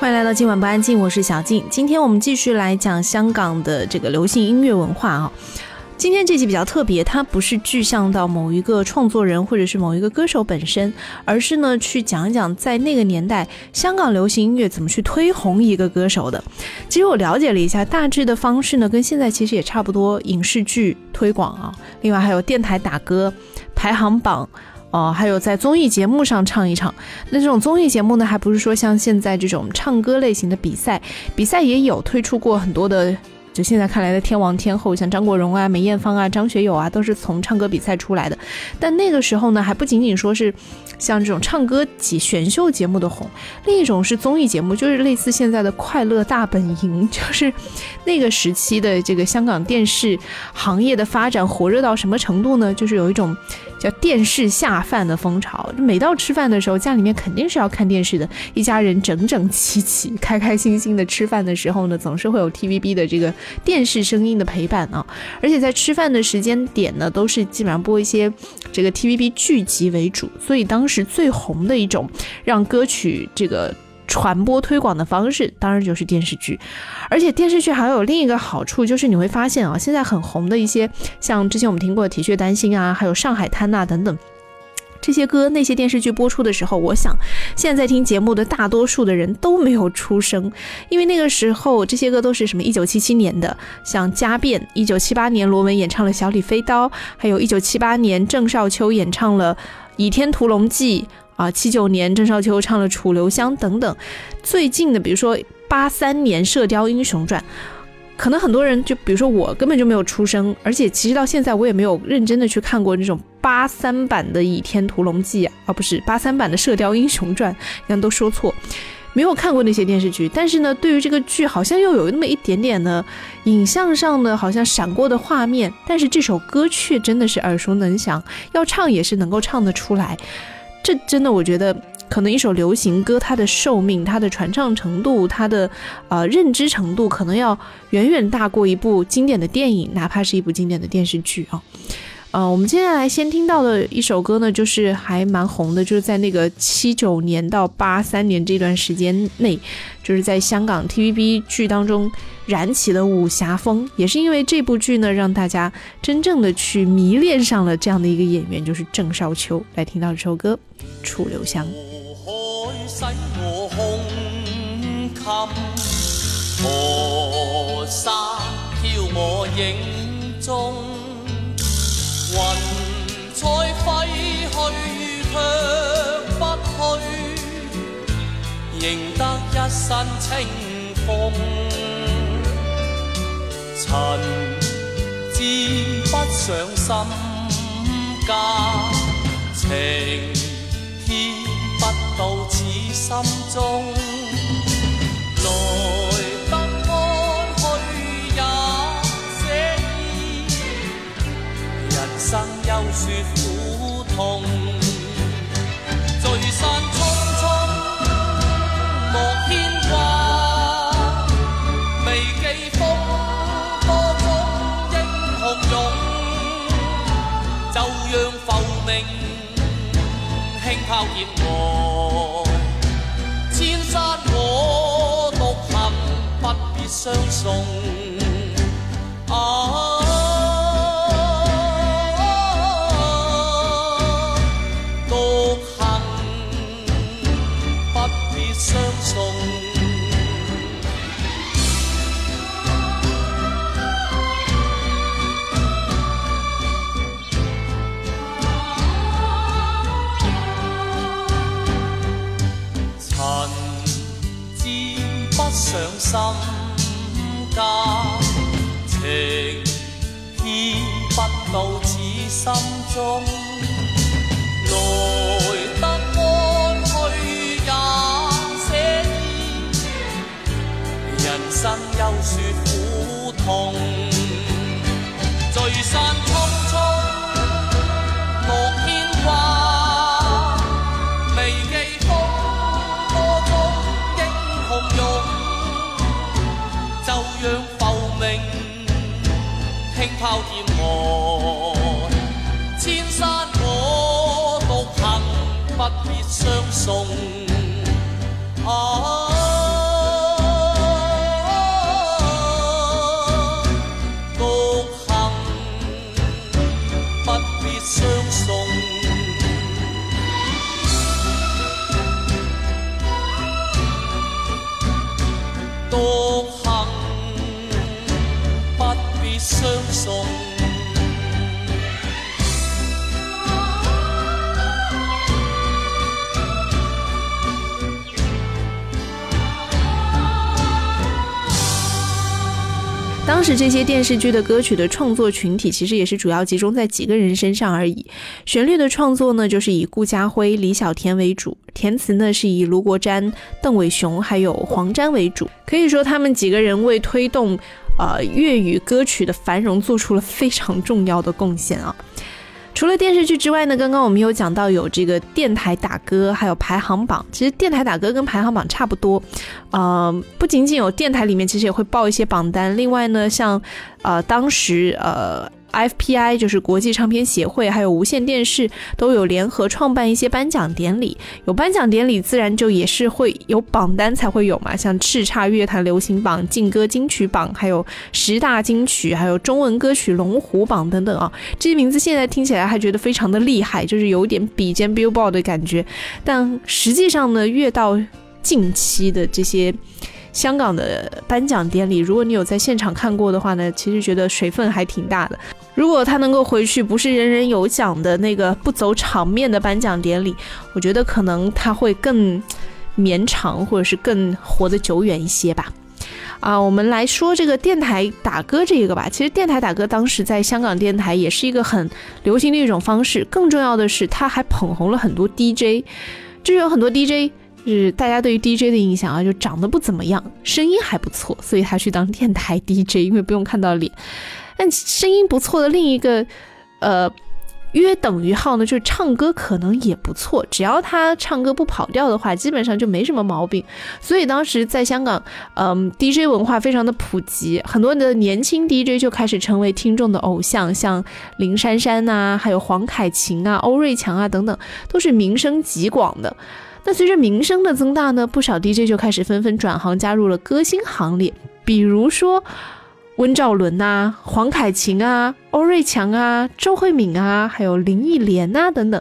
欢迎来到今晚不安静，我是小静。今天我们继续来讲香港的这个流行音乐文化啊。今天这集比较特别，它不是具象到某一个创作人或者是某一个歌手本身，而是呢去讲一讲在那个年代香港流行音乐怎么去推红一个歌手的。其实我了解了一下，大致的方式呢跟现在其实也差不多，影视剧推广啊，另外还有电台打歌、排行榜。哦，还有在综艺节目上唱一唱，那这种综艺节目呢，还不是说像现在这种唱歌类型的比赛，比赛也有推出过很多的。就现在看来的天王天后，像张国荣啊、梅艳芳啊、张学友啊，都是从唱歌比赛出来的。但那个时候呢，还不仅仅说是像这种唱歌节选秀节目的红，另一种是综艺节目，就是类似现在的《快乐大本营》，就是那个时期的这个香港电视行业的发展火热到什么程度呢？就是有一种叫电视下饭的风潮。每到吃饭的时候，家里面肯定是要看电视的，一家人整整齐齐、开开心心的吃饭的时候呢，总是会有 TVB 的这个。电视声音的陪伴啊，而且在吃饭的时间点呢，都是基本上播一些这个 TVB 剧集为主，所以当时最红的一种让歌曲这个传播推广的方式，当然就是电视剧。而且电视剧还有另一个好处，就是你会发现啊，现在很红的一些，像之前我们听过的《铁血丹心》啊，还有《上海滩》呐等等。这些歌，那些电视剧播出的时候，我想现在听节目的大多数的人都没有出生，因为那个时候这些歌都是什么？一九七七年的，像《家变》；一九七八年罗文演唱了《小李飞刀》，还有一九七八年郑少秋演唱了《倚天屠龙记》啊，七九年郑少秋唱了《楚留香》等等。最近的，比如说八三年《射雕英雄传》。可能很多人就比如说我根本就没有出生，而且其实到现在我也没有认真的去看过那种八三版的《倚天屠龙记》啊，不是八三版的《射雕英雄传》，你看都说错，没有看过那些电视剧。但是呢，对于这个剧好像又有那么一点点的影像上的好像闪过的画面，但是这首歌却真的是耳熟能详，要唱也是能够唱得出来。这真的我觉得。可能一首流行歌，它的寿命、它的传唱程度、它的呃认知程度，可能要远远大过一部经典的电影，哪怕是一部经典的电视剧啊。呃，我们接下来先听到的一首歌呢，就是还蛮红的，就是在那个七九年到八三年这段时间内，就是在香港 TVB 剧当中燃起了武侠风，也是因为这部剧呢，让大家真正的去迷恋上了这样的一个演员，就是郑少秋。来听到这首歌《楚留香》。使我胸襟，河沙飘我影中，赢得一身清风。尘沾不上心间，情牵不到此。心中来不安去也写意，人生休说苦痛，轻抛艳望，千山我独行，不必相送。心间。情牵不到此心中，来得安去也写意，人生休说送。当时这些电视剧的歌曲的创作群体，其实也是主要集中在几个人身上而已。旋律的创作呢，就是以顾嘉辉、李小田为主；填词呢，是以卢国詹、邓伟雄还有黄沾为主。可以说，他们几个人为推动呃粤语歌曲的繁荣做出了非常重要的贡献啊。除了电视剧之外呢，刚刚我们有讲到有这个电台打歌，还有排行榜。其实电台打歌跟排行榜差不多，呃，不仅仅有电台里面其实也会报一些榜单。另外呢，像呃当时呃。FPI 就是国际唱片协会，还有无线电视都有联合创办一些颁奖典礼。有颁奖典礼，自然就也是会有榜单才会有嘛，像叱咤乐坛流行榜、劲歌金曲榜，还有十大金曲，还有中文歌曲龙虎榜等等啊。这些名字现在听起来还觉得非常的厉害，就是有点比肩 Billboard 的感觉。但实际上呢，越到近期的这些。香港的颁奖典礼，如果你有在现场看过的话呢，其实觉得水分还挺大的。如果他能够回去，不是人人有奖的那个不走场面的颁奖典礼，我觉得可能他会更绵长，或者是更活得久远一些吧。啊，我们来说这个电台打歌这个吧。其实电台打歌当时在香港电台也是一个很流行的一种方式。更重要的是，他还捧红了很多 DJ，就是有很多 DJ。是大家对于 DJ 的印象啊，就长得不怎么样，声音还不错，所以他去当电台 DJ，因为不用看到脸。但声音不错的另一个，呃，约等于号呢，就是唱歌可能也不错，只要他唱歌不跑调的话，基本上就没什么毛病。所以当时在香港，嗯，DJ 文化非常的普及，很多的年轻 DJ 就开始成为听众的偶像，像林珊珊呐，还有黄凯芹啊、欧瑞强啊等等，都是名声极广的。那随着名声的增大呢，不少 DJ 就开始纷纷转行加入了歌星行列，比如说温兆伦呐、黄凯芹啊、欧瑞强啊、周慧敏啊，还有林忆莲呐等等，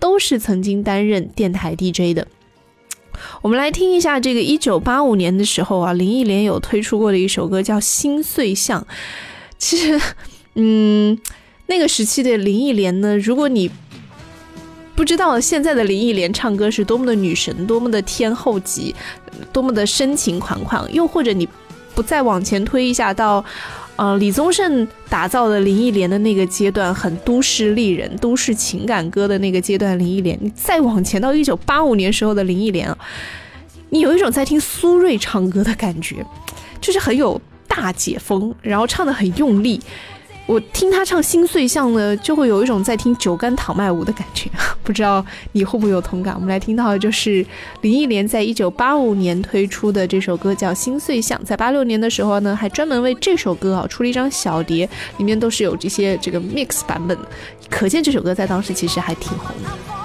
都是曾经担任电台 DJ 的。我们来听一下这个一九八五年的时候啊，林忆莲有推出过的一首歌叫《心碎巷》。其实，嗯，那个时期的林忆莲呢，如果你不知道现在的林忆莲唱歌是多么的女神，多么的天后级，多么的深情款款。又或者你不再往前推一下到，呃，李宗盛打造的林忆莲的那个阶段，很都市丽人、都市情感歌的那个阶段，林忆莲，你再往前到一九八五年时候的林忆莲，你有一种在听苏芮唱歌的感觉，就是很有大姐风，然后唱的很用力。我听他唱《心碎巷》呢，就会有一种在听酒干倘卖无的感觉，不知道你会不会有同感？我们来听到的就是林忆莲在一九八五年推出的这首歌，叫《心碎巷》。在八六年的时候呢，还专门为这首歌啊出了一张小碟，里面都是有这些这个 mix 版本，可见这首歌在当时其实还挺红的。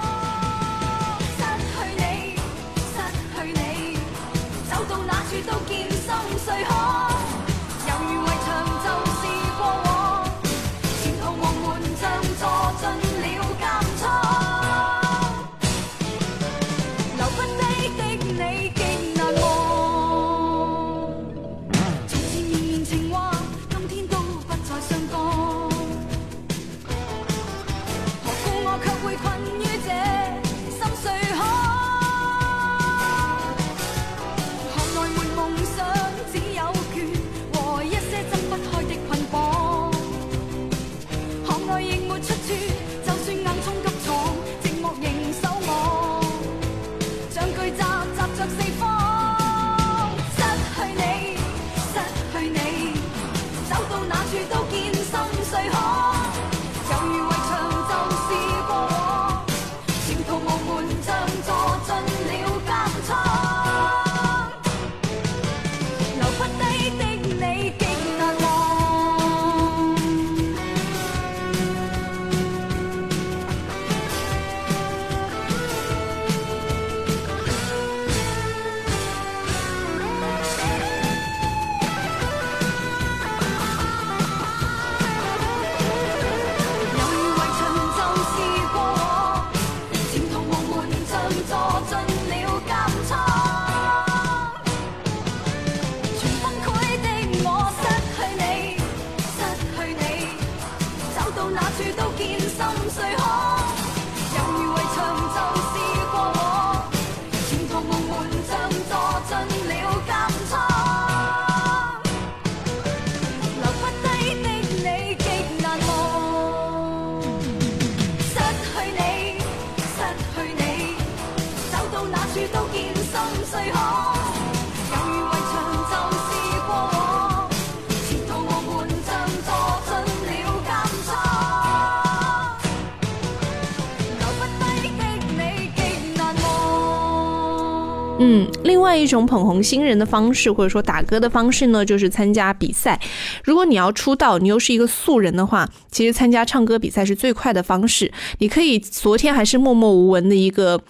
嗯，另外一種捧紅新人的方式，或者說打歌的方式呢，就是參加比賽。如果你要出道，你又是一個素人的話，其實參加唱歌比賽是最快的方式。你可以昨天還是默默無聞的一個。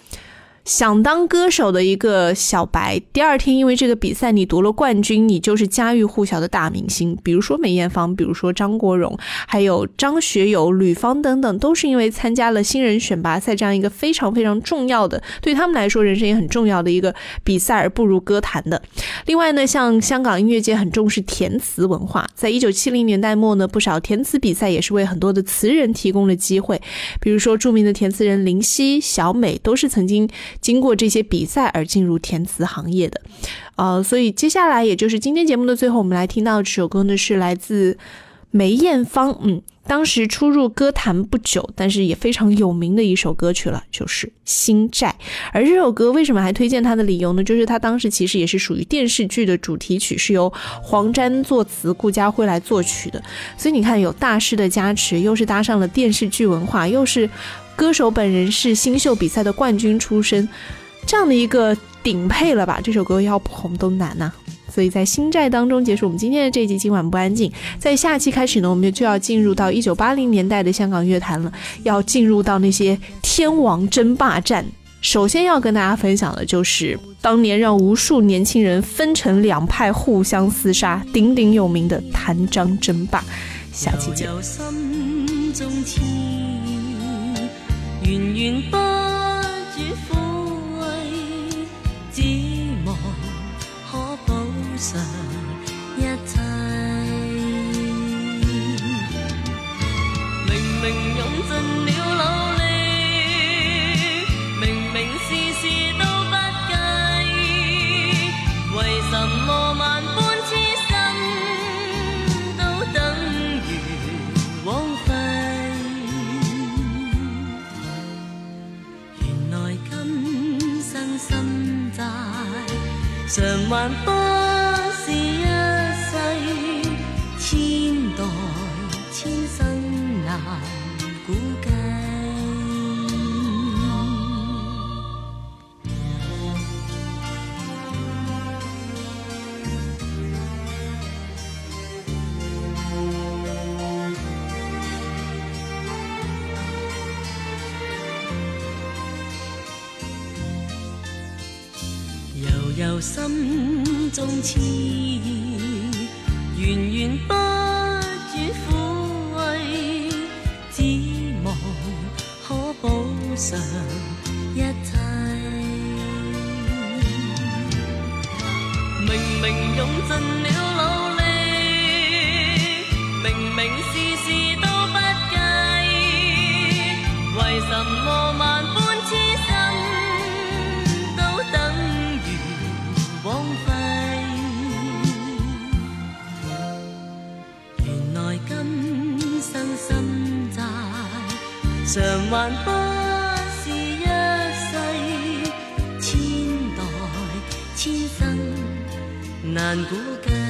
想当歌手的一个小白，第二天因为这个比赛你夺了冠军，你就是家喻户晓的大明星。比如说梅艳芳，比如说张国荣，还有张学友、吕方等等，都是因为参加了新人选拔赛这样一个非常非常重要的，对他们来说人生也很重要的一个比赛而步入歌坛的。另外呢，像香港音乐界很重视填词文化，在一九七零年代末呢，不少填词比赛也是为很多的词人提供了机会。比如说著名的填词人林夕、小美，都是曾经。经过这些比赛而进入填词行业的，呃，所以接下来也就是今天节目的最后，我们来听到这首歌呢，是来自梅艳芳，嗯，当时初入歌坛不久，但是也非常有名的一首歌曲了，就是《心债》。而这首歌为什么还推荐它的理由呢？就是它当时其实也是属于电视剧的主题曲，是由黄沾作词，顾嘉辉来作曲的。所以你看，有大师的加持，又是搭上了电视剧文化，又是。歌手本人是新秀比赛的冠军出身，这样的一个顶配了吧？这首歌要不红都难呐、所以在心債當中结束我们今天的这一集。今晚不安静，在下期开始呢，我们就就要进入到一九八零年代的香港乐坛了，要进入到那些天王争霸战。首先要跟大家分享的就是当年让无数年轻人分成两派互相厮杀、鼎鼎有名的谭张争霸。下期見。源源不絕撫慰，指望可补偿。心中痴意，源源不絕撫慰，指望可补偿一切。明明用尽了努力，明明事事都不计，为什么偿还不是一世，千代千生难估计。